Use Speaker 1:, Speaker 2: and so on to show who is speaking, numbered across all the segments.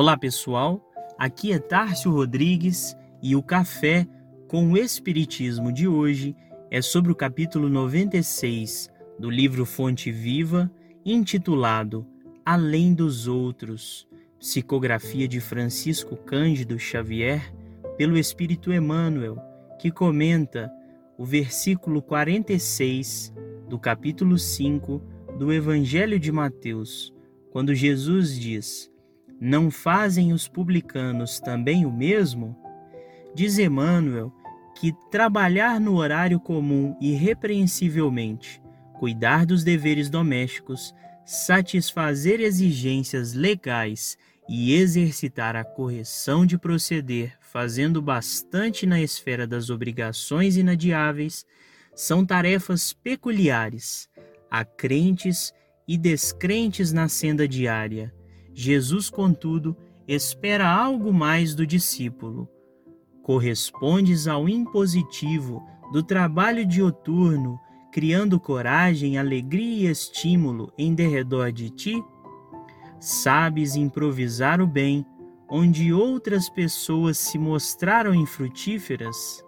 Speaker 1: Olá pessoal, aqui é Tárcio Rodrigues e o café com o Espiritismo de hoje é sobre o capítulo 96 do livro Fonte Viva, intitulado Além dos Outros, psicografia de Francisco Cândido Xavier, pelo Espírito Emmanuel, que comenta o versículo 46 do capítulo 5 do Evangelho de Mateus, quando Jesus diz não fazem os publicanos também o mesmo? Diz Emmanuel que trabalhar no horário comum irrepreensivelmente, cuidar dos deveres domésticos, satisfazer exigências legais e exercitar a correção de proceder, fazendo bastante na esfera das obrigações inadiáveis, são tarefas peculiares a crentes e descrentes na senda diária Jesus, contudo, espera algo mais do discípulo. Correspondes ao impositivo do trabalho dioturno, criando coragem, alegria e estímulo em derredor de ti? Sabes improvisar o bem onde outras pessoas se mostraram infrutíferas?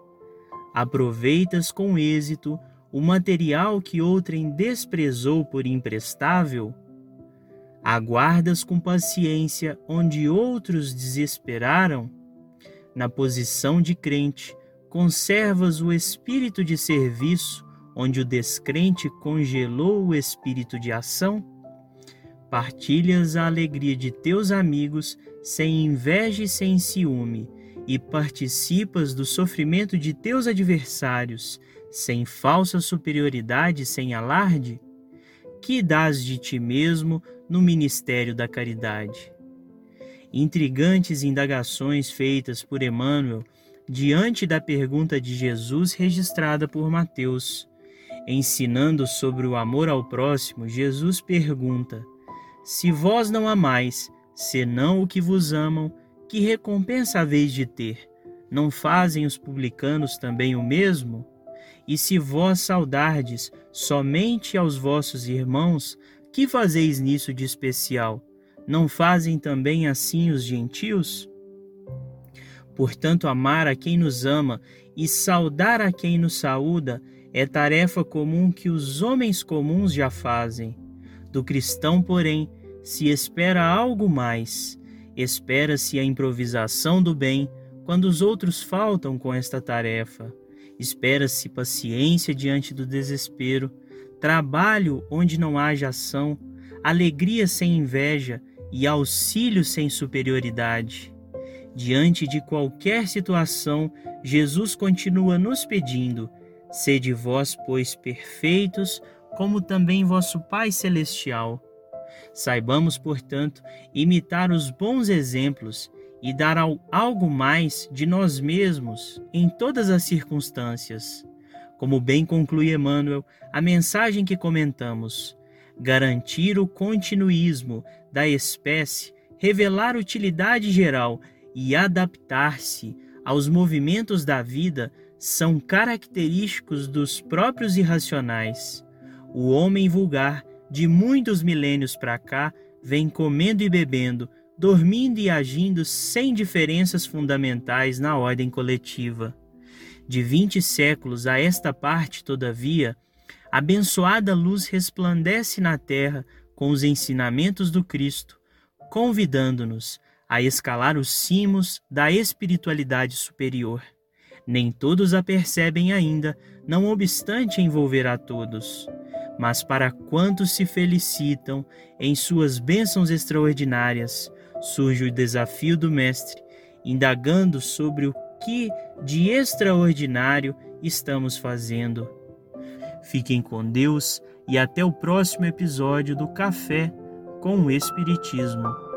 Speaker 1: Aproveitas com êxito o material que outrem desprezou por imprestável? Aguardas com paciência onde outros desesperaram? Na posição de crente, conservas o espírito de serviço onde o descrente congelou o espírito de ação? Partilhas a alegria de teus amigos sem inveja e sem ciúme, e participas do sofrimento de teus adversários sem falsa superioridade sem alarde? Que dás de ti mesmo no ministério da caridade. Intrigantes indagações feitas por Emmanuel diante da pergunta de Jesus registrada por Mateus. Ensinando sobre o amor ao próximo, Jesus pergunta: Se vós não amais, senão o que vos amam, que recompensa haveis de ter? Não fazem os publicanos também o mesmo? E se vós saudardes somente aos vossos irmãos, que fazeis nisso de especial? Não fazem também assim os gentios? Portanto, amar a quem nos ama e saudar a quem nos saúda é tarefa comum que os homens comuns já fazem. Do cristão, porém, se espera algo mais. Espera-se a improvisação do bem quando os outros faltam com esta tarefa. Espera-se paciência diante do desespero trabalho onde não haja ação, alegria sem inveja e auxílio sem superioridade. Diante de qualquer situação, Jesus continua nos pedindo: sede vós, pois, perfeitos, como também vosso Pai Celestial. Saibamos, portanto, imitar os bons exemplos e dar algo mais de nós mesmos em todas as circunstâncias. Como bem conclui Emmanuel, a mensagem que comentamos, garantir o continuismo da espécie, revelar utilidade geral e adaptar-se aos movimentos da vida são característicos dos próprios irracionais. O homem vulgar, de muitos milênios para cá, vem comendo e bebendo, dormindo e agindo sem diferenças fundamentais na ordem coletiva. De vinte séculos a esta parte, todavia, abençoada luz resplandece na terra com os ensinamentos do Cristo, convidando-nos a escalar os cimos da espiritualidade superior. Nem todos a percebem ainda, não obstante envolver a todos. Mas para quantos se felicitam em suas bênçãos extraordinárias, surge o desafio do Mestre, indagando sobre o que de extraordinário estamos fazendo. Fiquem com Deus e até o próximo episódio do Café com o Espiritismo.